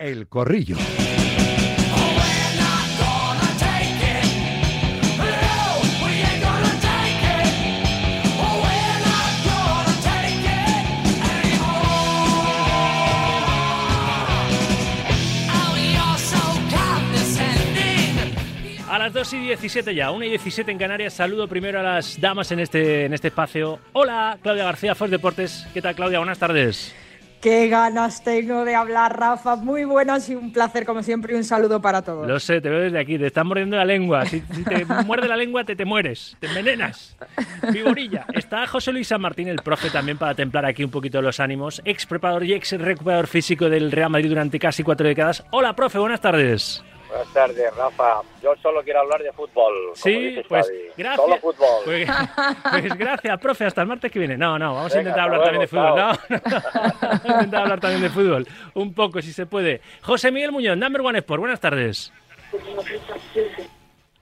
El Corrillo. A las 2 y 17 ya, 1 y 17 en Canarias. Saludo primero a las damas en este, en este espacio. Hola, Claudia García, Fox Deportes. ¿Qué tal, Claudia? Buenas tardes. Qué ganas tengo de hablar, Rafa. Muy buenas y un placer, como siempre, y un saludo para todos. Lo sé, te veo desde aquí. Te están mordiendo la lengua. Si, te muerde la lengua, te, te mueres. Te envenenas. Viborilla. Está José Luis San Martín, el profe, también para templar aquí un poquito los ánimos. Ex preparador y ex recuperador físico del Real Madrid durante casi cuatro décadas. Hola, profe. Buenas tardes. Buenas tardes, Rafa. Yo solo quiero hablar de fútbol. Sí, pues Javi. gracias. Solo fútbol. Pues, pues gracias, profe. Hasta el martes que viene. No, no, vamos a intentar hablar también de fútbol. No, vamos a intentar hablar también de fútbol. Un poco, si se puede. José Miguel Muñoz, Number One Sport. Buenas tardes.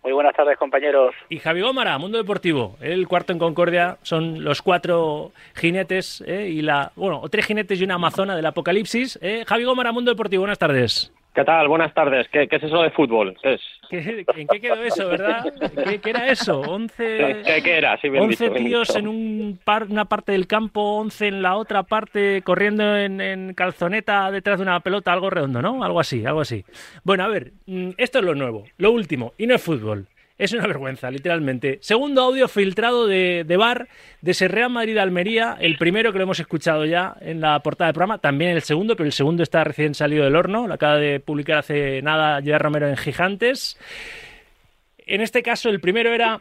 Muy buenas tardes, compañeros. Y Javi Gómara, Mundo Deportivo. El cuarto en Concordia. Son los cuatro jinetes ¿eh? y la. Bueno, o tres jinetes y una amazona del apocalipsis. ¿eh? Javi Gómara, Mundo Deportivo. Buenas tardes. ¿Qué tal? Buenas tardes. ¿Qué, qué es eso de fútbol? ¿Qué es? ¿Qué- ¿En qué quedó eso, verdad? ¿Qué, qué era eso? ¿Once, ¿Qué, qué era? Sí, bien 11 dicho, bien tíos dicho. en un par- una parte del campo, 11 en la otra parte, corriendo en, en calzoneta detrás de una pelota, algo redondo, ¿no? Algo así, algo así. Bueno, a ver, mm, esto es lo nuevo, lo último, y no es fútbol. Es una vergüenza, literalmente. Segundo audio filtrado de, de Bar, de ese Real Madrid-Almería. El primero que lo hemos escuchado ya en la portada del programa. También el segundo, pero el segundo está recién salido del horno. Lo acaba de publicar hace nada Gerard Romero en Gigantes. En este caso, el primero era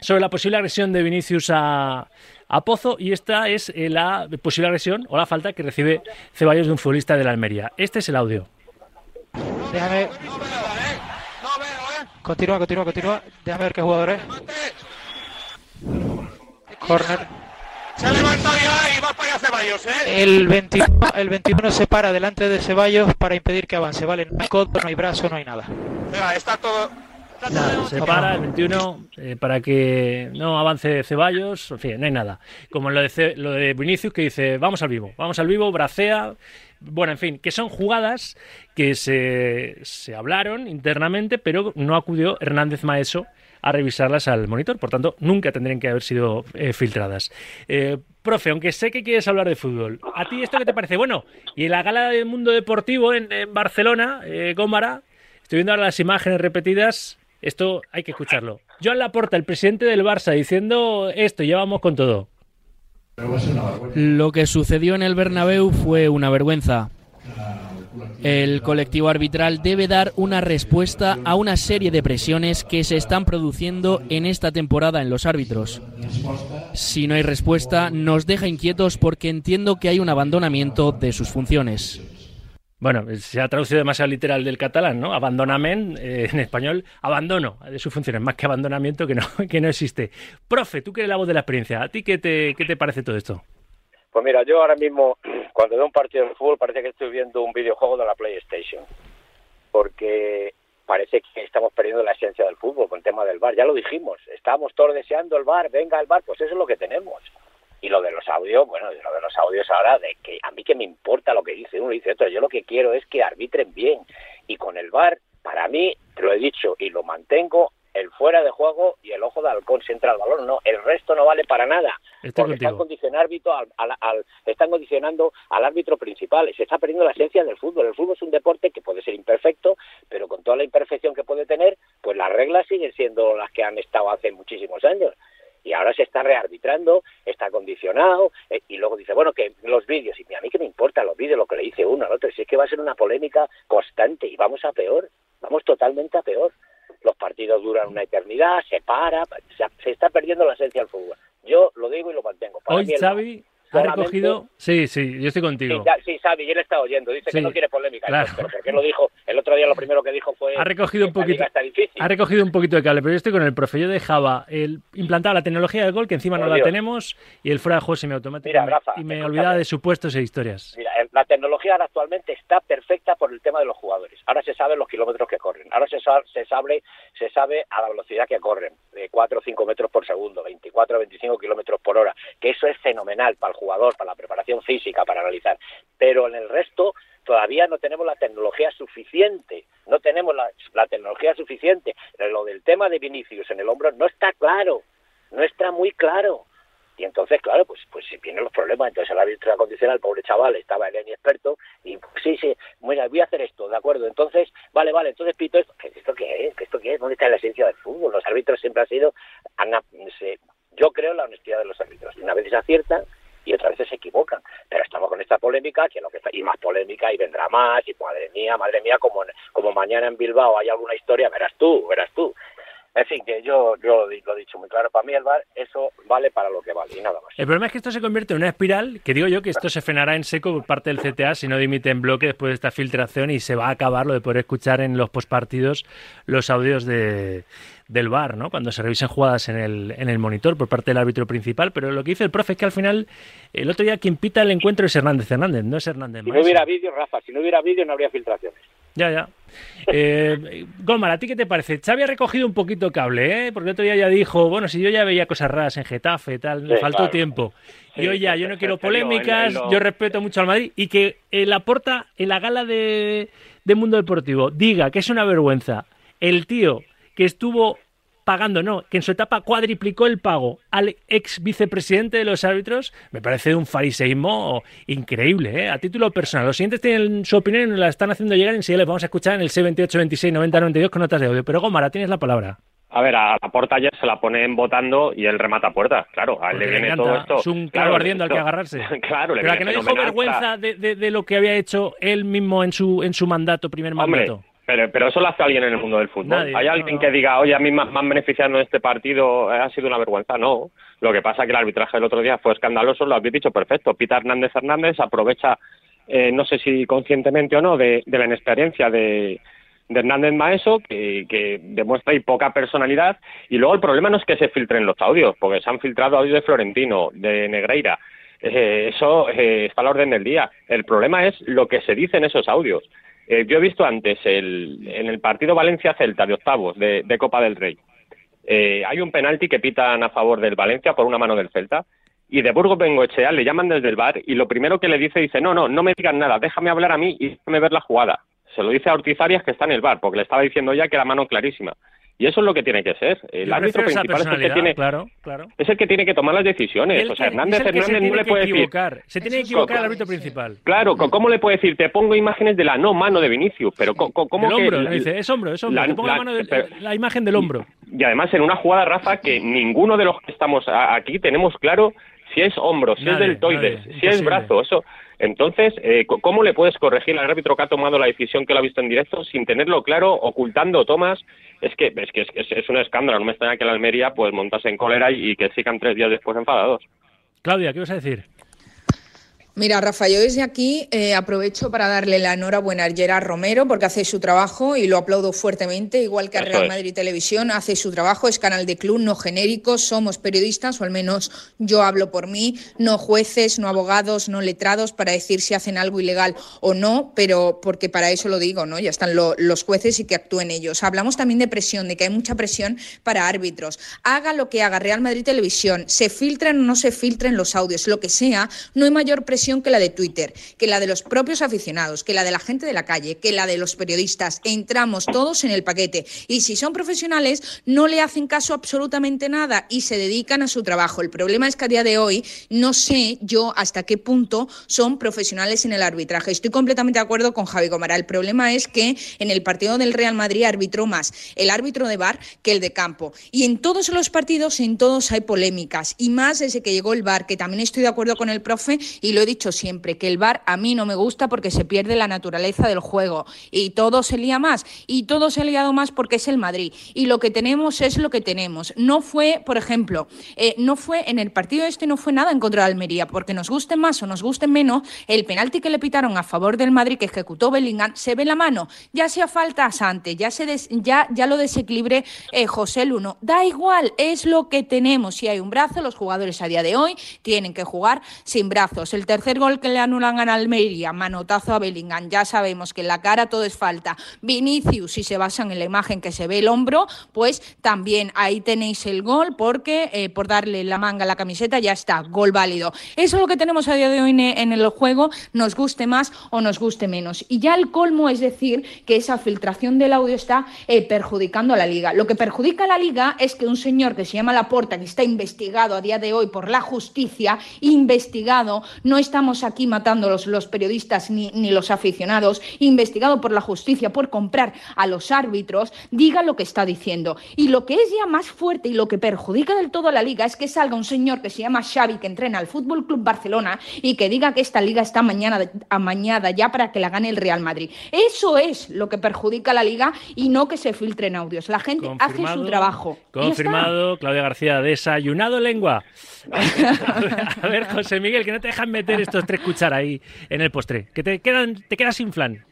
sobre la posible agresión de Vinicius a, a Pozo y esta es eh, la posible agresión o la falta que recibe Ceballos de un futbolista de la Almería. Este es el audio. Déjame. Continúa, continúa, continúa. Déjame ver qué jugador es. Corner. Se ha levantado ya y va para allá Ceballos, ¿eh? El 21, el 21 se para delante de Ceballos para impedir que avance. Vale, no hay codo, no hay brazo, no hay nada. Venga, está todo... está todo- Nada, se para el 21 eh, para que no avance Ceballos, en fin, no hay nada. Como lo de, Ce- lo de Vinicius que dice, vamos al vivo, vamos al vivo, bracea. Bueno, en fin, que son jugadas que se, se hablaron internamente, pero no acudió Hernández Maeso a revisarlas al monitor, por tanto, nunca tendrían que haber sido eh, filtradas. Eh, profe, aunque sé que quieres hablar de fútbol, ¿a ti esto qué te parece? Bueno, y en la gala del mundo deportivo en, Barcelona, eh, Gómara, estoy viendo ahora las imágenes repetidas, esto hay que escucharlo. Joan Laporta, el presidente del Barça, diciendo esto, ya vamos con todo. Lo que sucedió en el Bernabéu fue una vergüenza. El colectivo arbitral debe dar una respuesta a una serie de presiones que se están produciendo en esta temporada en los árbitros. Si no hay respuesta, nos deja inquietos porque entiendo que hay un abandonamiento de sus funciones. Bueno, se ha traducido demasiado literal del catalán, ¿no? Abandonament, eh, en español, abandono de sus funciones, más que abandonamiento que no, que no existe. Profe, tú que eres la voz de la experiencia, ¿a ti qué te, qué te parece todo esto? Pues mira, yo ahora mismo, cuando veo un partido de fútbol, parece que estoy viendo un videojuego de la PlayStation. Porque parece que estamos perdiendo la esencia del fútbol con el tema del bar. Ya lo dijimos, estábamos todos deseando el bar, venga el bar, pues eso es lo que tenemos. Y lo de los audios, bueno, lo de los audios ahora, de que a mí que me importa lo que dice uno y dice otro, yo lo que quiero es que arbitren bien. Y con el bar, para mí, te lo he dicho y lo mantengo, el fuera de juego y el ojo de halcón si entra al balón, no, el resto no vale para nada. Estoy porque están, condicionando al, al- al- están condicionando al árbitro principal. Se está perdiendo la esencia del fútbol. El fútbol es un deporte que puede ser imperfecto, pero con toda la imperfección que puede tener, pues las reglas siguen siendo las que han estado hace muchísimos años. Y ahora se está rearbitrando, está condicionado, eh, y luego dice, bueno, que los vídeos, y a mí que me importa los vídeos, lo que le dice uno al otro, si es que va a ser una polémica constante, y vamos a peor, vamos totalmente a peor. Los partidos duran una eternidad, se para, se, se está perdiendo la esencia del fútbol. Yo lo digo y lo mantengo. Para Hoy Xavi ha recogido... Sí, sí, yo estoy Sí, contigo. sí, sabe, y él está oyendo, dice Sí, que no quiere polémica. claro. Pero ¿por qué lo dijo? El otro día lo primero que dijo fue Ha recogido un poquito, ha recogido un poquito de cable, pero yo estoy con el profe. Yo dejaba el implantar la tecnología del gol, que encima Por no la tenemos, y el fuera de juego semiautomático. Mira, y me- Rafa, y me escúchame. olvidaba de supuestos e historias. Mira, la tecnología ahora actualmente está perfecta por el tema de los jugadores. Ahora se sabe los kilómetros que corren. Ahora se, se sabe se sabe a la velocidad que corren, de 4 o 5 metros por segundo, 24 o 25 kilómetros por hora. Que eso es fenomenal para el jugador, para la preparación física, para analizar. Pero en el resto todavía no tenemos la tecnología suficiente, no tenemos la, la tecnología suficiente. Lo del tema de Vinicius en el hombro no está claro, no está muy claro. Y entonces, claro, pues pues vienen los problemas. Entonces el árbitro condiciona, el pobre chaval estaba el experto y pues, sí, sí, bueno, voy a hacer esto, ¿de acuerdo? Entonces, vale, vale, entonces pito esto. ¿Esto qué es? ¿Esto qué es? ¿Dónde está la esencia del fútbol? Los árbitros siempre han sido... Yo creo la honestidad de los árbitros. Una vez se aciertan y otras veces se equivocan. Pero estamos con esta polémica, que lo que está, y más y vendrá más, y madre mía, madre mía, como, como mañana en Bilbao hay alguna historia, verás tú, verás tú. En fin, que yo, yo lo, he dicho muy claro, para mí el bar eso vale para lo que vale y nada más. El problema es que esto se convierte en una espiral, que digo yo que esto se frenará en seco por parte del CTA si no dimite en bloque después de esta filtración y se va a acabar lo de poder escuchar en los postpartidos los audios de, del bar, ¿no? Cuando se revisen jugadas en el, en el monitor por parte del árbitro principal, pero lo que dice el profe es que al final el otro día quien pita el encuentro es Hernández Hernández, no es Hernández. Si no hubiera vídeo, Rafa, si no hubiera vídeo no habría filtraciones. Ya, ya. Eh, Gómez, ¿a ti qué te parece? Xavi ha recogido un poquito cable, ¿eh? Porque el otro día ya dijo, bueno, si yo ya veía cosas raras en Getafe y tal, le faltó tiempo. y yo ya, yo no quiero polémicas, yo respeto mucho al Madrid. Y que el aporta en la gala de, de Mundo Deportivo diga que es una vergüenza el tío que estuvo pagando, no, que en su etapa cuadriplicó el pago al ex vicepresidente de los árbitros, me parece un fariseísmo increíble, ¿eh? a título personal. Los siguientes tienen su opinión y la están haciendo llegar, enseguida les vamos a escuchar en el C28, 26, 90, 92 con notas de audio. Pero Gómara, tienes la palabra. A ver, a la puerta ayer se la ponen votando y él remata puerta. Claro, a él le viene todo esto. Es un claro, ardiendo al que agarrarse. claro, Pero a que no dijo vergüenza de, de, lo que había hecho él mismo en su, en su mandato, primer mandato. Pero, pero eso lo hace alguien en el mundo del fútbol. ¿Hay alguien que diga, oye, a mí me han beneficiado en este partido, eh, ha sido una vergüenza? No. Lo que pasa es que el arbitraje del otro día fue escandaloso, lo habéis dicho perfecto. Pita Hernández Hernández aprovecha, eh, no sé si conscientemente o no, de, la inexperiencia de, Hernández Maeso, que, que, demuestra ahí poca personalidad. Y luego el problema no es que se filtren los audios, porque se han filtrado audios de Florentino, de Negreira. Eh, eso está a la orden del día. El problema es lo que se dice en esos audios. Eh, yo he visto antes el, en el partido Valencia-Celta de octavos de, Copa del Rey. Eh, hay un penalti que pitan a favor del Valencia por una mano del Celta y de Burgos Bengoechea le llaman desde el bar y lo primero que le dice dice no, no, no me digan nada, déjame hablar a mí y déjame ver la jugada. Se lo dice a Ortiz Arias que está en el bar porque le estaba diciendo ya que la mano clarísima. Y eso es lo que tiene que ser. El árbitro principal es el que tiene, claro, claro. es el que tiene que tomar las decisiones. O sea, Hernández Hernández no le puede decir. Se tiene que equivocar el árbitro principal. Claro, ¿cómo le puede decir? Te pongo imágenes de la no mano de Vinicius, pero ¿cómo que hombro, dice, es hombro, es hombro. La, te pongo la, mano de, la imagen del hombro. Y además en una jugada, Rafa, que ninguno de los que estamos aquí tenemos claro si es hombro, si es deltoides, si es brazo, eso. Entonces, eh, ¿cómo le puedes corregir al árbitro que ha tomado la decisión que lo ha visto en directo sin tenerlo claro, ocultando tomas? Es que es, que es, un escándalo. No me extraña que la Almería pues montase en cólera y, y que sigan tres días después enfadados. Claudia, ¿qué vas a decir? Mira, Rafa, yo desde aquí eh, aprovecho para darle la enhorabuena a Gerard Romero porque hace su trabajo y lo aplaudo fuertemente, igual que a Real Madrid Televisión, hace su trabajo, es canal de club, no genérico, somos periodistas, o al menos yo hablo por mí, no jueces, no abogados, no letrados para decir si hacen algo ilegal o no, pero porque para eso lo digo, ¿no? Ya están los jueces y que actúen ellos. Hablamos también de presión, de que hay mucha presión para árbitros. Haga lo que haga Real Madrid Televisión, se filtren o no se filtren los audios, lo que sea, no hay mayor presión que la de Twitter, que la de los propios aficionados, que la de la gente de la calle, que la de los periodistas. Entramos todos en el paquete. Y si son profesionales, no le hacen caso absolutamente nada y se dedican a su trabajo. El problema es que a día de hoy no sé yo hasta qué punto son profesionales en el arbitraje. Estoy completamente de acuerdo con Javi Gomara. El problema es que en el partido del Real Madrid arbitró más el árbitro de bar que el de campo. Y en todos los partidos, en todos hay polémicas. Y más desde que llegó el bar, que también estoy de acuerdo con el profe y lo he dicho siempre, que el bar a mí no me gusta porque se pierde la naturaleza del juego y todo se lía más y todo se ha liado más porque es el Madrid y lo que tenemos es lo que tenemos. No fue, por ejemplo, eh, no fue en el partido este no fue nada en contra de Almería porque nos guste más o nos guste menos, el penalti que le pitaron a favor del Madrid que ejecutó Bellingham se ve la mano, ya sea falta a Sante, ya se ya ya lo desequilibre eh, José Luno, da igual, es lo que tenemos. Si hay un brazo, los jugadores a día de hoy tienen que jugar sin brazos. El tercer tercer gol que le anulan a Almería, manotazo a Bellingham, ya sabemos que en la cara todo es falta. Vinicius, si se basan en la imagen que se ve el hombro, pues también ahí tenéis el gol porque eh, por darle la manga a la camiseta ya está, gol válido. Eso es lo que tenemos a día de hoy en el juego, nos guste más o nos guste menos. Y ya el colmo es decir que esa filtración del audio está eh, perjudicando a la liga. Lo que perjudica a la liga es que un señor que se llama Laporta, que está investigado a día de hoy por la justicia, investigado, no estamos aquí matando los, periodistas ni, ni los aficionados, investigado por la justicia por comprar a los árbitros, diga lo que está diciendo. Y lo que es ya más fuerte y lo que perjudica del todo a la liga es que salga un señor que se llama Xavi, que entrena al Fútbol Club Barcelona y que diga que esta liga está mañana amañada ya para que la gane el Real Madrid. Eso es lo que perjudica a la liga y no que se filtren audios. La gente hace su trabajo. Confirmado, Claudia García, desayunado lengua. a ver, José Miguel, que no te dejan meter estos tres cucharas ahí en el postre, que te quedan, te quedas sin flan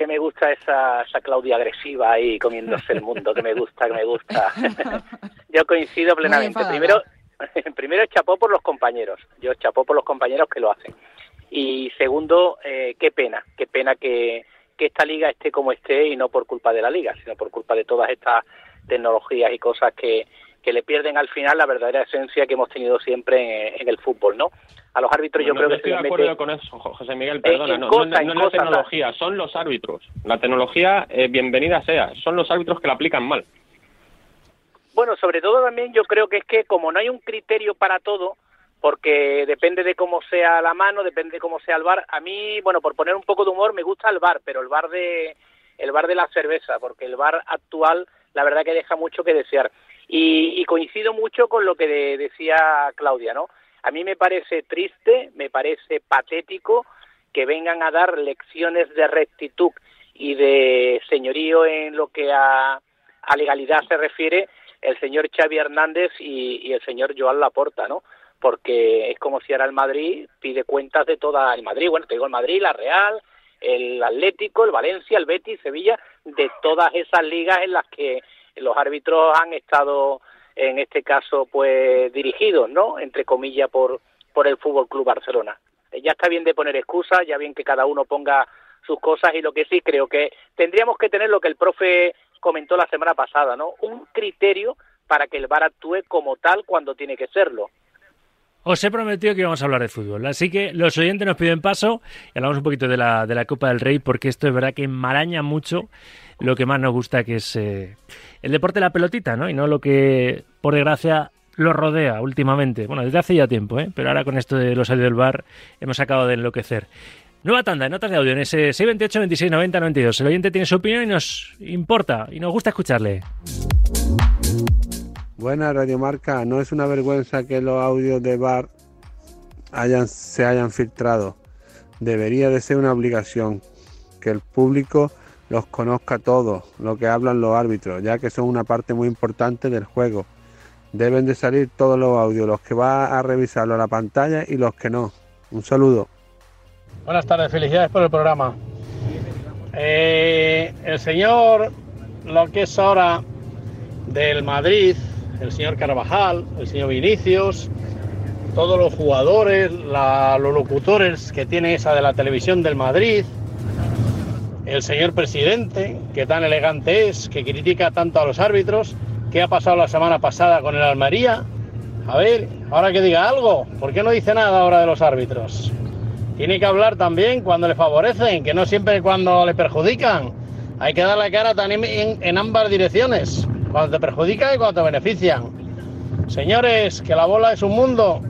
que me gusta esa, esa Claudia agresiva ahí comiéndose el mundo, que me gusta, que me gusta. Yo coincido plenamente. Primero, primero chapó por los compañeros, yo chapó por los compañeros que lo hacen. Y segundo, eh, qué pena, qué pena que, que esta liga esté como esté y no por culpa de la liga, sino por culpa de todas estas tecnologías y cosas que, que le pierden al final la verdadera esencia que hemos tenido siempre en, el fútbol, ¿no? A los árbitros yo creo que estoy de acuerdo con eso, José Miguel, perdona, no, no, es la tecnología, son los árbitros. La tecnología, eh, bienvenida sea, son los árbitros que la aplican mal. Bueno, sobre todo también yo creo que es que como no hay un criterio para todo, porque depende de cómo sea la mano, depende de cómo sea el bar. A mí, bueno, por poner un poco de humor, me gusta el bar, pero el bar de el bar de la cerveza, porque el bar actual, la verdad que deja mucho que desear. Y, coincido mucho con lo que decía Claudia, ¿no? A mí me parece triste, me parece patético que vengan a dar lecciones de rectitud y de señorío en lo que a, a legalidad se refiere el señor Xavi Hernández y, y el señor Joan Laporta, ¿no? porque es como si ahora el Madrid pide cuentas de toda el Madrid, bueno, te digo el Madrid, la Real, el Atlético, el Valencia, el Betis, Sevilla, de todas esas ligas en las que los árbitros han estado en este caso pues dirigidos, ¿no? entre comillas por por el Fútbol Club Barcelona. Ya está bien de poner excusas, ya bien que cada uno ponga sus cosas y lo que sí creo que tendríamos que tener lo que el profe comentó la semana pasada, ¿no? Un criterio para que el VAR actúe como tal cuando tiene que serlo. Os he prometido que íbamos a hablar de fútbol, así que los oyentes nos piden paso y hablamos un poquito de la, de la Copa del Rey, porque esto es verdad que enmaraña mucho lo que más nos gusta, que es eh, el deporte de la pelotita, ¿no? Y no lo que, por desgracia, lo rodea últimamente. Bueno, desde hace ya tiempo, ¿eh? Pero ahora con esto de los salidos del bar hemos acabado de enloquecer. Nueva tanda, notas de audio en ese 628 26 90 92. El oyente tiene su opinión y nos importa y nos gusta escucharle. Buena Radiomarca, no es una vergüenza que los audios de bar hayan, se hayan filtrado. Debería de ser una obligación que el público los conozca todos, lo que hablan los árbitros, ya que son una parte muy importante del juego. Deben de salir todos los audios, los que va a revisarlo a la pantalla y los que no. Un saludo. Buenas tardes, felicidades por el programa. Eh, el señor, lo que es ahora del Madrid, el señor Carvajal, el señor Vinicius, todos los jugadores, los locutores que tiene esa de la televisión del Madrid, el señor presidente, que tan elegante es, que critica tanto a los árbitros, ¿qué ha pasado la semana pasada con el Almería? A ver, ahora que diga algo, ¿por qué no dice nada ahora de los árbitros? Tiene que hablar también cuando le favorecen, que no siempre cuando le perjudican. Hay que dar la cara también en ambas direcciones cuando te perjudican y cuando te benefician. Señores, que la bola es un mundo.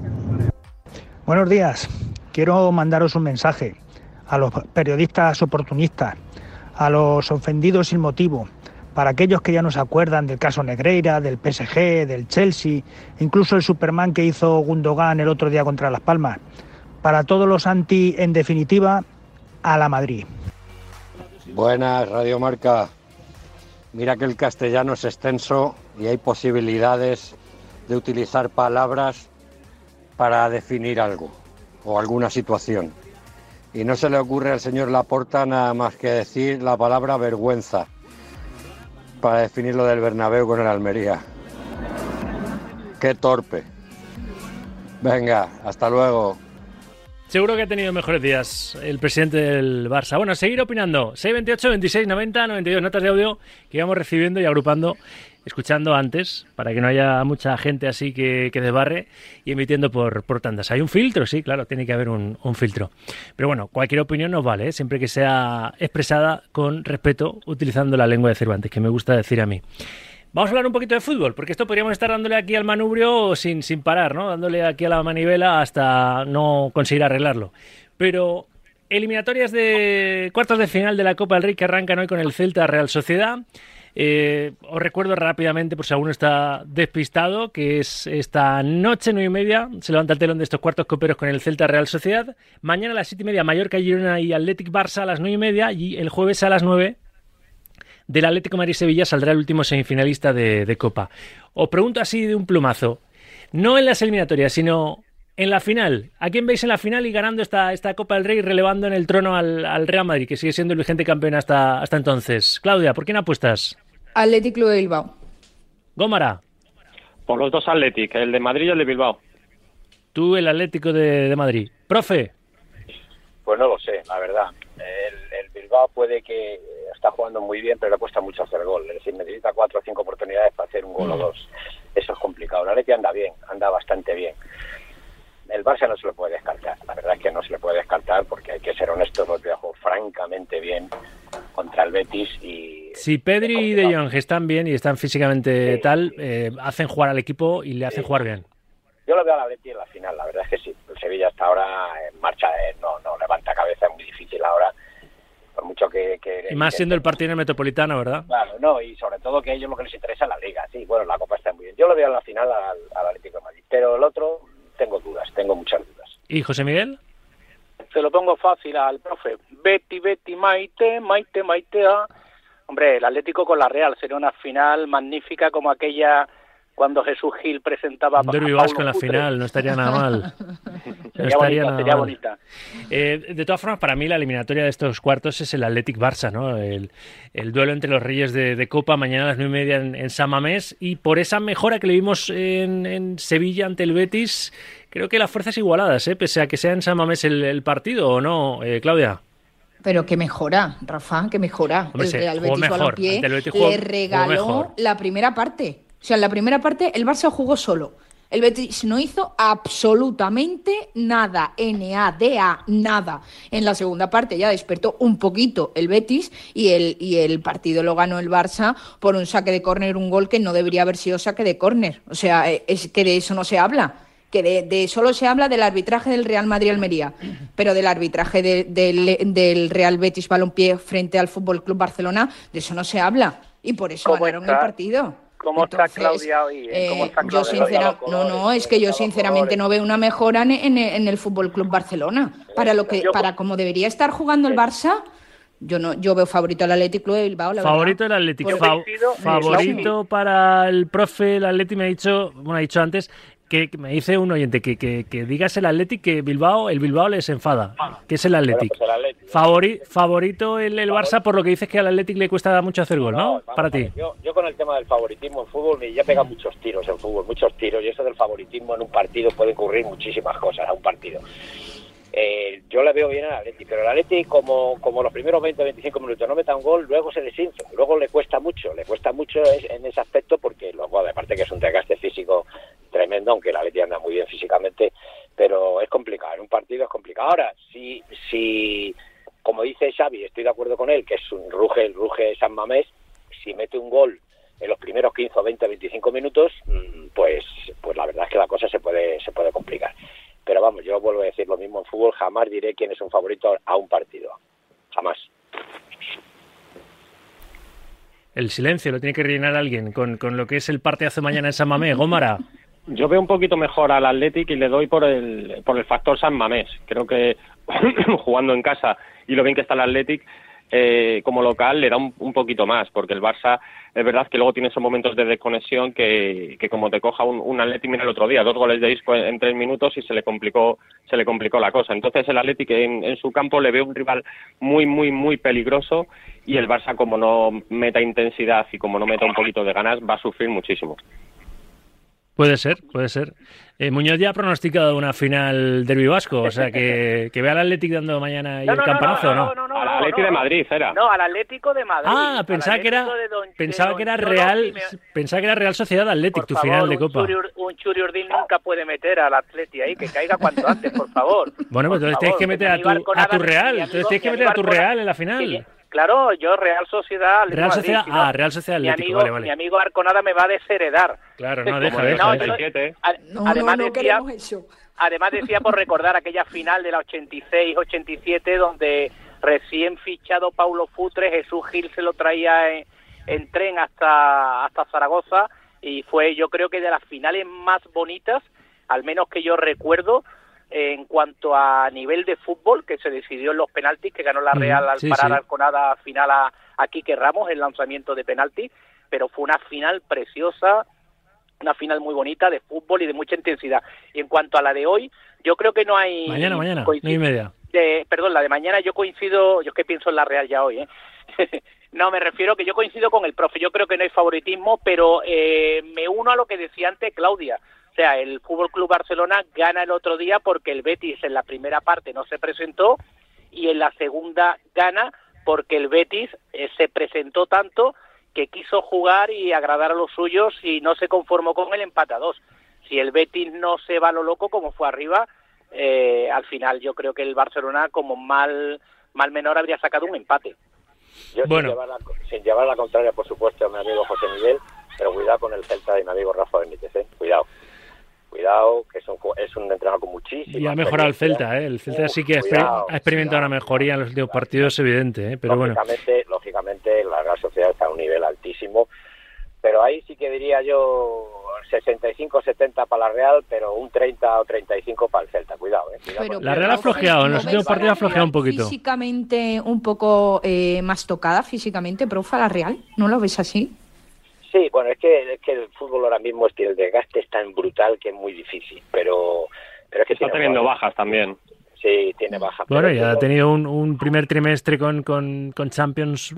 Buenos días. Quiero mandaros un mensaje a los periodistas oportunistas, a los ofendidos sin motivo, para aquellos que ya no se acuerdan del caso Negreira, del PSG, del Chelsea, incluso el Superman que hizo Gundogan el otro día contra Las Palmas. Para todos los anti, en definitiva, a la Madrid. Buenas, Radio Marca. Mira que el castellano es extenso y hay posibilidades de utilizar palabras para definir algo o alguna situación. Y no se le ocurre al señor Laporta nada más que decir la palabra vergüenza para definir lo del Bernabéu con el Almería. Qué torpe. Venga, hasta luego. Seguro que ha tenido mejores días el presidente del Barça. Bueno, seguir opinando. 628, 26, 90, 92 notas de audio que íbamos recibiendo y agrupando, escuchando antes, para que no haya mucha gente así que, que desbarre y emitiendo por, por tandas. ¿Hay un filtro? Sí, claro, tiene que haber un, filtro. Pero bueno, cualquier opinión nos vale, ¿eh? siempre que sea expresada con respeto, utilizando la lengua de Cervantes, que me gusta decir a mí. Vamos a hablar un poquito de fútbol, porque esto podríamos estar dándole aquí al manubrio sin, sin parar, ¿no? Dándole aquí a la manivela hasta no conseguir arreglarlo. Pero eliminatorias de cuartos de final de la Copa del Rey que arrancan hoy con el Celta Real Sociedad. Eh, os recuerdo rápidamente, por si alguno está despistado, que es esta noche, nueve y media, se levanta el telón de estos cuartos coperos con el Celta Real Sociedad. Mañana a las siete y media, Mallorca, Girona y Athletic Barça a las nueve y media. Y el jueves a las nueve, del Atlético Madrid-Sevilla saldrá el último semifinalista de, Copa. Os pregunto así de un plumazo, no en las eliminatorias, sino en la final. ¿A quién veis en la final y ganando esta, esta Copa del Rey, relevando en el trono al, Real Madrid, que sigue siendo el vigente campeón hasta, hasta entonces? Claudia, ¿por quién apuestas? Atlético de Bilbao. Gómara. Por los dos Atléticos, el de Madrid y el de Bilbao. Tú, el Atlético de, Madrid. Profe. Pues no lo sé, la verdad. el Bilbao puede que está jugando muy bien, pero le cuesta mucho hacer gol. Es decir, necesita cuatro o cinco oportunidades para hacer un gol o mm. dos. Eso es complicado. La Leti anda bien, anda bastante bien. El Barça no se le puede descartar. La verdad es que no se le puede descartar porque hay que ser honestos. Los viajó francamente bien contra el Betis y... Si Pedri y De Jong están bien y están físicamente tal, eh, hacen jugar al equipo y le hacen jugar bien. Yo lo veo a la Leti en la final, la verdad es que sí. El Sevilla hasta ahora en marcha, eh, no, no levanta cabeza, es muy difícil ahora mucho que... y más siendo el partido metropolitano, ¿verdad? Claro, no, y sobre todo que a ellos lo que les interesa es la liga, sí, bueno, la Copa está muy bien. Yo lo veo en la final al, Atlético de Madrid, pero el otro tengo dudas, tengo muchas dudas. ¿Y José Miguel? Se lo pongo fácil al profe. Betty, Betty, Maite, Maite, Maitea. Hombre, el Atlético con la Real sería una final magnífica como aquella cuando Jesús Gil presentaba un derbi vasco en la final, no estaría nada mal. no estaría nada sería bonita. Eh, de todas formas, para mí la eliminatoria de estos cuartos es el Athletic Barça, ¿no? El, duelo entre los Reyes de, Copa mañana a las nueve y media en, San Mamés y por esa mejora que le vimos en, Sevilla ante el Betis, creo que las fuerzas igualadas, ¿eh? pese a que sea en San Mamés el, partido o no, eh, Claudia. Pero que mejora, Rafa, que mejora. el Real Betis le regaló la primera parte. O sea, en la primera parte el Barça jugó solo. El Betis no hizo absolutamente nada, N-A-D-A, nada. En la segunda parte ya despertó un poquito el Betis y el, y el partido lo ganó el Barça por un saque de córner, un gol que no debería haber sido saque de córner. O sea, eh, es que de eso no se habla. Que de, de solo se habla del arbitraje del Real Madrid-Almería, pero del arbitraje del Real Betis Balompié frente al Fútbol Club Barcelona, de eso no se habla. Y por eso ganaron el partido. ¿Cómo está Claudia hoy? Eh, yo no, no, es que yo sinceramente no veo una mejora en, en, el Fútbol Club Barcelona. Para lo que, para como debería estar jugando el Barça, yo no, yo veo favorito al Atlético de Bilbao. favorito el Atlético, favorito para el profe el Atlético me ha dicho, bueno ha dicho antes que, me dice un oyente que, que, que, digas el Atlético que Bilbao, el Bilbao les enfada. que es el Atlético? Pues favorito el, el, Barça por lo que dices que al Atlético le cuesta mucho hacer gol, ¿no? Para ti. Yo, yo, con el tema del favoritismo en fútbol, ya pega muchos tiros en fútbol, muchos tiros, y eso del favoritismo en un partido puede ocurrir muchísimas cosas a un partido. Eh, yo le veo bien al Atleti, pero el Atleti como, como los primeros 20 25 minutos no meta un gol, luego se desinfla, luego le cuesta mucho, le cuesta mucho en ese aspecto porque luego aparte que es un desgaste físico tremendo, aunque el Atleti anda muy bien físicamente, pero es complicado, en un partido es complicado. Ahora, si, si como dice Xavi, estoy de acuerdo con él, que es un ruge, el ruge San Mamés, si mete un gol en los primeros 15 20 25 minutos, mm, pues pues la verdad es que la cosa se puede se puede complicar. Pero vamos, yo vuelvo a decir lo mismo en fútbol, jamás diré quién es un favorito a un partido. Jamás. El silencio lo tiene que rellenar alguien con, con lo que es el partidazo mañana en San Mamés. Gómara. Yo veo un poquito mejor al Athletic y le doy por el, por el factor San Mamés. Creo que jugando en casa y lo bien que está el Athletic, eh, como local le da un, poquito más, porque el Barça es verdad que luego tiene esos momentos de desconexión que, que como te coja un, un Athletic, mira el otro día, dos goles de disco en, tres minutos y se le complicó se le complicó la cosa. Entonces el Athletic en, en su campo le ve un rival muy, muy, muy peligroso y el Barça como no meta intensidad y como no meta un poquito de ganas va a sufrir muchísimo. Puede ser, puede ser. Eh, Muñoz ya ha pronosticado una final derbi vasco, o sea que, que vea al Atlético dando mañana y el campanazo, ¿no? no, al Atlético de Madrid era. No, al Atlético de Madrid. Ah, pensaba que era, pensaba que era Real, pensaba que era Real Sociedad Atlético, tu final de Copa. un Churi Urdín nunca puede meter al Atleti ahí, que caiga cuanto antes, por favor. Bueno, pues entonces tienes que meter a tu, a tu Real, entonces tienes que meter a tu Real en la final. Claro, yo Real Sociedad. Real Sociedad, ah, Real Sociedad Atlético, mi amigo, vale, vale. Mi amigo Arconada me va a desheredar. Claro, no, deja, deja. No, además decía, además decía por recordar aquella final de la 86-87 donde recién fichado Paulo Futre, Jesús Gil se lo traía en, en tren hasta, hasta Zaragoza y fue yo creo que de las finales más bonitas, al menos que yo recuerdo, en cuanto a nivel de fútbol, que se decidió en los penaltis, que ganó la Real al parar Arconada final a, a Quique Ramos, el lanzamiento de penalti, pero fue una final preciosa, una final muy bonita de fútbol y de mucha intensidad. Y en cuanto a la de hoy, yo creo que no hay... Mañana, mañana, y media. De, perdón, la de mañana yo coincido, yo es que pienso en la Real ya hoy, ¿eh? no, me refiero que yo coincido con el profe, yo creo que no hay favoritismo, pero eh, me uno a lo que decía antes Claudia. O sea, el Fútbol Club Barcelona gana el otro día porque el Betis en la primera parte no se presentó y en la segunda gana porque el Betis eh, se presentó tanto que quiso jugar y agradar a los suyos y no se conformó con el empate a dos. Si el Betis no se va a lo loco como fue arriba, eh, al final yo creo que el Barcelona como mal mal menor habría sacado un empate. Yo bueno. sin, llevar la, sin llevar la contraria, por supuesto, a mi amigo José Miguel, pero cuidado con el Celta de mi amigo Rafa Benítez, ¿eh? cuidado cuidado, que es un, es un entrenador con muchísimo. Y ha mejorado el Celta, ¿eh? El Celta sí que ha experimentado una mejoría en los últimos partidos, evidente, ¿eh? Pero lógicamente, bueno. Lógicamente, la Real Sociedad está a un nivel altísimo, pero ahí sí que diría yo 65-70 para la Real, pero un 30 o 35 para el Celta, cuidado. ¿eh? la Real ha flojeado, en los últimos partidos ha flojeado un poquito. Físicamente un poco eh, más tocada, físicamente, profa, la Real, ¿no lo ves así? Sí, bueno, es que, es que el fútbol ahora mismo es que el desgaste es tan brutal que es muy difícil, pero, pero es que está teniendo bajas también. Sí, tiene bajas. Bueno, ya ha tenido un, un primer trimestre con, con, con, Champions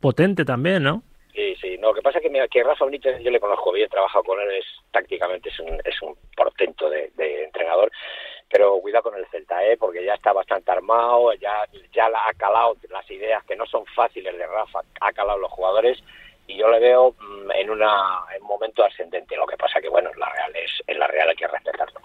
potente también, ¿no? Sí, sí. No, lo que pasa es que, mira, que Rafa Benítez yo le conozco bien, he trabajado con él, es tácticamente es un, es un portento de, de entrenador pero cuidado con el Celta, ¿eh? porque ya está bastante armado, ya, ya ha calado las ideas que no son fáciles de Rafa, ha calado los jugadores y yo le veo mm, en, una, en un momento ascendente. Lo que pasa que, bueno, la Real es, en la Real hay que respetarlo.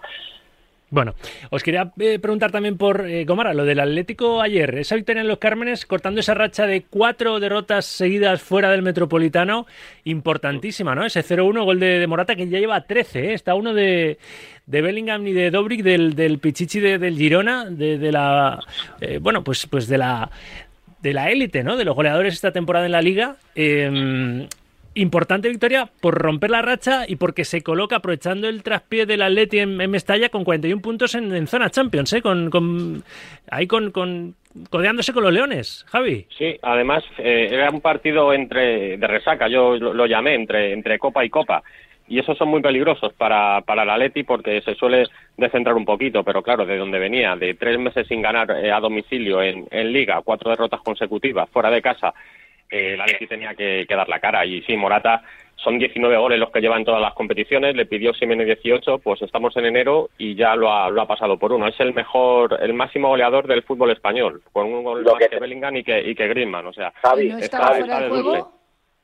Bueno, os quería eh, preguntar también por eh, Gomara, lo del Atlético ayer, esa victoria en los Cármenes, cortando esa racha de cuatro derrotas seguidas fuera del Metropolitano, importantísima, ¿no? Ese 0-1, gol de, Morata, que ya lleva 13, ¿eh? está uno de, de Bellingham y de Dobrik, del, del Pichichi de, del Girona, de, de la, eh, bueno, pues, pues de la de la élite, ¿no? De los goleadores esta temporada en la liga. Em, importante victoria por romper la racha y porque se coloca aprovechando el traspié del Atleti en, Mestalla con 41 puntos en, zona Champions, ¿eh? Con, ahí con, con, codeándose con los Leones, Javi. Sí, además eh, era un partido entre de resaca, yo lo, lo, llamé entre entre Copa y Copa y esos son muy peligrosos para, para la Leti porque se suele descentrar un poquito, pero claro, de donde venía, de tres meses sin ganar eh, a domicilio en, en, Liga, cuatro derrotas consecutivas fuera de casa, eh, la Leti tenía que, dar la cara. Y sí, Morata son 19 goles los que llevan todas las competiciones, le pidió Simeone 18, pues estamos en enero y ya lo ha, lo ha pasado por uno. Es el mejor, el máximo goleador del fútbol español, con un gol más que, Bellingham y que, y que Griezmann, o sea, Javi, ¿No está, está, de juego?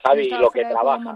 Javi, lo que trabaja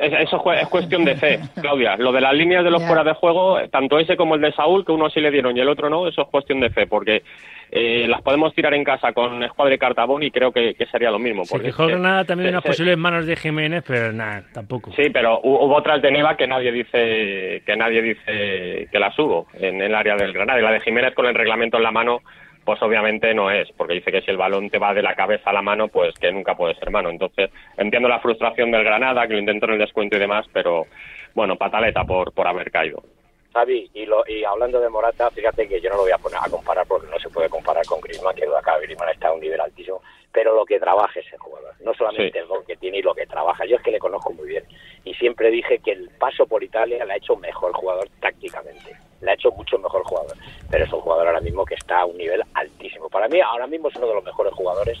eso es cuestión de fe, Claudia. Lo de las líneas de los fuera de juego, tanto ese como el de Saúl, que uno sí le dieron y el otro no, eso es cuestión de fe, porque eh, las podemos tirar en casa con Escuadra y Cartabón y creo que, sería lo mismo. Porque se nada también unas posibles manos de Jiménez, pero nada, tampoco. Sí, pero hubo otra de Neva que nadie dice que nadie dice que las hubo en el área del Granada. Y la de Jiménez con el reglamento en la mano pues obviamente no es, porque dice que si el balón te va de la cabeza a la mano, pues que nunca puede ser mano. Entonces, entiendo la frustración del Granada, que lo intentó en el descuento y demás, pero bueno, pataleta por, por haber caído. Xavi, y, lo, y hablando de Morata, fíjate que yo no lo voy a poner a comparar porque no se puede comparar con Griezmann, que acá Griezmann está a un nivel altísimo, pero lo que trabaja ese jugador, no solamente el gol que tiene y lo que trabaja, yo es que le conozco muy bien y siempre dije que el paso por Italia le ha hecho mejor jugador tácticamente, le ha hecho mucho mejor jugador, pero es un jugador ahora mismo que está a un nivel altísimo. Para mí ahora mismo es uno de los mejores jugadores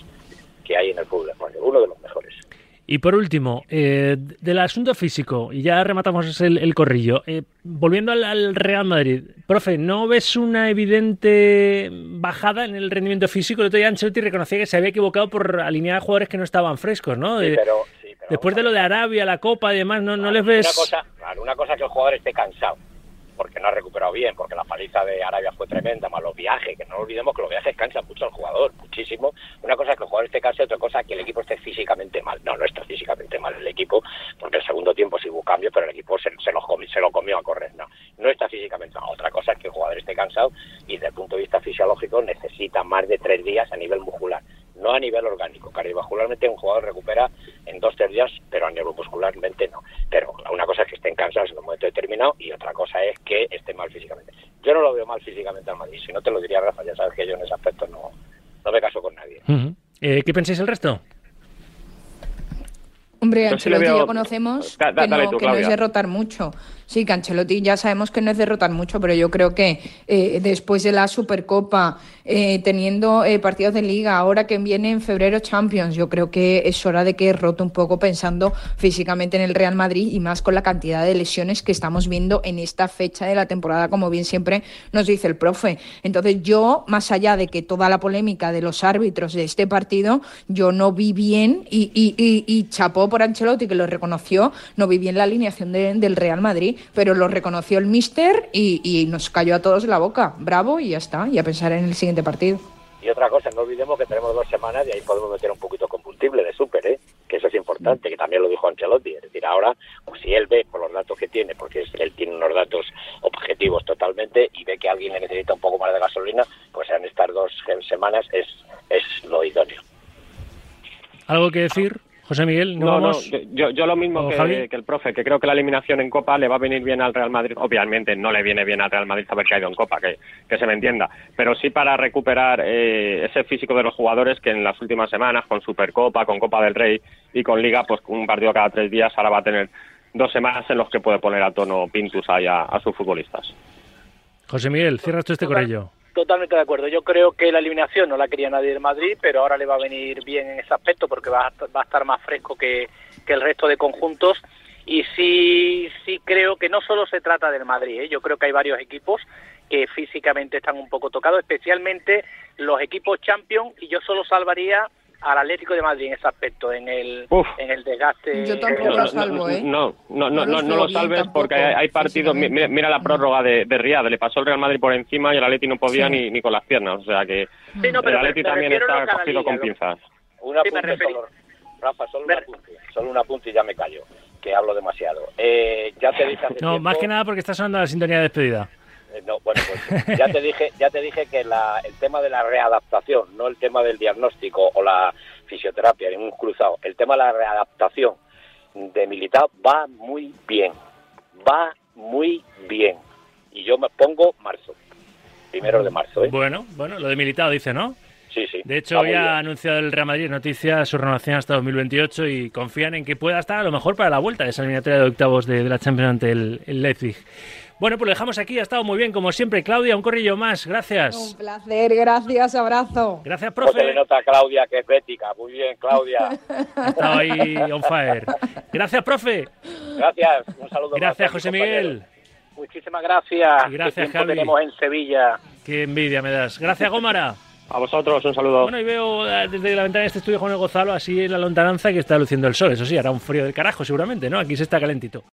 que hay en el fútbol español, uno de los mejores. Y por último, eh, del asunto físico, y ya rematamos el, corrillo, eh, volviendo al, Real Madrid, profe, ¿no ves una evidente bajada en el rendimiento físico? El otro día Ancelotti reconocía que se había equivocado por alinear a jugadores que no estaban frescos, ¿no? Sí, pero, Después de lo de Arabia, la Copa y demás, ¿no, no les ves...? Una cosa, una cosa que el jugador esté cansado porque no ha recuperado bien, porque la paliza de Arabia fue tremenda, más los viajes, que no olvidemos que los viajes cansan mucho al jugador, muchísimo. Una cosa es que el jugador esté cansado, otra cosa es que el equipo esté físicamente mal. No, no está físicamente mal el equipo, porque el segundo tiempo sí hubo cambios, pero el equipo se, lo, comió, se lo comió a correr. No, no está físicamente mal. Otra cosa es que el jugador esté cansado y desde el punto de vista fisiológico necesita más de tres días a nivel muscular no a nivel orgánico. Cardiovascularmente un jugador recupera en dos tres días, pero a nivel muscularmente no. Pero una cosa es que estén cansados en un momento determinado y otra cosa es que esté mal físicamente. Yo no lo veo mal físicamente al Madrid, si no te lo diría Rafa, ya sabes que yo en ese aspecto no, no me caso con nadie. Eh, ¿Qué pensáis el resto? Hombre, Ancelotti ya conocemos que, no, es derrotar mucho. Sí, Cancelotti ya sabemos que no es derrotar mucho, pero yo creo que eh, después de la Supercopa, eh, teniendo eh, partidos de liga, ahora que viene en febrero Champions, yo creo que es hora de que rote un poco pensando físicamente en el Real Madrid y más con la cantidad de lesiones que estamos viendo en esta fecha de la temporada, como bien siempre nos dice el profe. Entonces yo, más allá de que toda la polémica de los árbitros de este partido, yo no vi bien y, y, chapó por Ancelotti que lo reconoció, no vi bien la alineación del Real Madrid pero lo reconoció el míster y, nos cayó a todos la boca. Bravo y ya está, y a pensar en el siguiente partido. Y otra cosa, no olvidemos que tenemos dos semanas y ahí podemos meter un poquito de combustible de súper, ¿eh? que eso es importante, que también lo dijo Ancelotti. Es decir, ahora, pues si él ve por los datos que tiene, porque él tiene unos datos objetivos totalmente, y ve que alguien le necesita un poco más de gasolina, pues en estas dos semanas es, es lo idóneo. ¿Algo que decir? José Miguel, no, no, yo, yo, lo mismo que, el profe, que creo que la eliminación en Copa le va a venir bien al Real Madrid. Obviamente no le viene bien al Real Madrid haber caído en Copa, que, que se me entienda, pero sí para recuperar eh, ese físico de los jugadores que en las últimas semanas, con Supercopa, con Copa del Rey y con Liga, pues un partido cada tres días, ahora va a tener dos semanas en los que puede poner a tono Pintus ahí a, a sus futbolistas. José Miguel, cierras tú este corrello. Totalmente de acuerdo. Yo creo que la eliminación no la quería nadie del Madrid, pero ahora le va a venir bien en ese aspecto porque va a, estar más fresco que, el resto de conjuntos. Y sí, sí creo que no solo se trata del Madrid, ¿eh? yo creo que hay varios equipos que físicamente están un poco tocados, especialmente los equipos Champions, y yo solo salvaría al Atlético de Madrid en ese aspecto, en el, en el desgaste. Yo tampoco lo salvo, ¿eh? No, no, no, no, lo salves porque hay, partidos. Mira, la prórroga de, de Riyad, le pasó el Real Madrid por encima y el Atlético no podía ni, ni con las piernas. O sea que el Atlético también está cogido con pinzas. Una sí, solo, Rafa, solo una punta, solo una punta y ya me callo, que hablo demasiado. Eh, ya te dije No, más que nada porque está sonando la sintonía de despedida. Eh, no, bueno, pues ya te dije, ya te dije que la, el tema de la readaptación, no el tema del diagnóstico o la fisioterapia, ningún cruzado, el tema de la readaptación de militar va muy bien, va muy bien. Y yo me pongo marzo, primero de marzo. ¿eh? Bueno, bueno, lo de militar dice, ¿no? Sí, sí. De hecho, había anunciado el Real Madrid noticias su renovación hasta 2028 y confían en que pueda estar a lo mejor para la vuelta de esa eliminatoria de octavos de, la Champions ante el Leipzig. Bueno, pues lo dejamos aquí. Ha estado muy bien, como siempre. Claudia, un corrillo más. Gracias. Un placer, gracias, abrazo. Gracias, profe. se le nota a Claudia que es bética. Muy bien, Claudia. estado ahí on fire. Gracias, profe. Gracias. Un saludo. Gracias, José Miguel. Muchísimas gracias. gracias, Javi. tenemos en Sevilla. Qué envidia me das. Gracias, Gómara. A vosotros, un saludo. Bueno, y veo eh, desde la ventana de este estudio con el Gozalo así en la lontananza que está luciendo el sol. Eso sí, hará un frío del carajo seguramente, ¿no? Aquí se está calentito.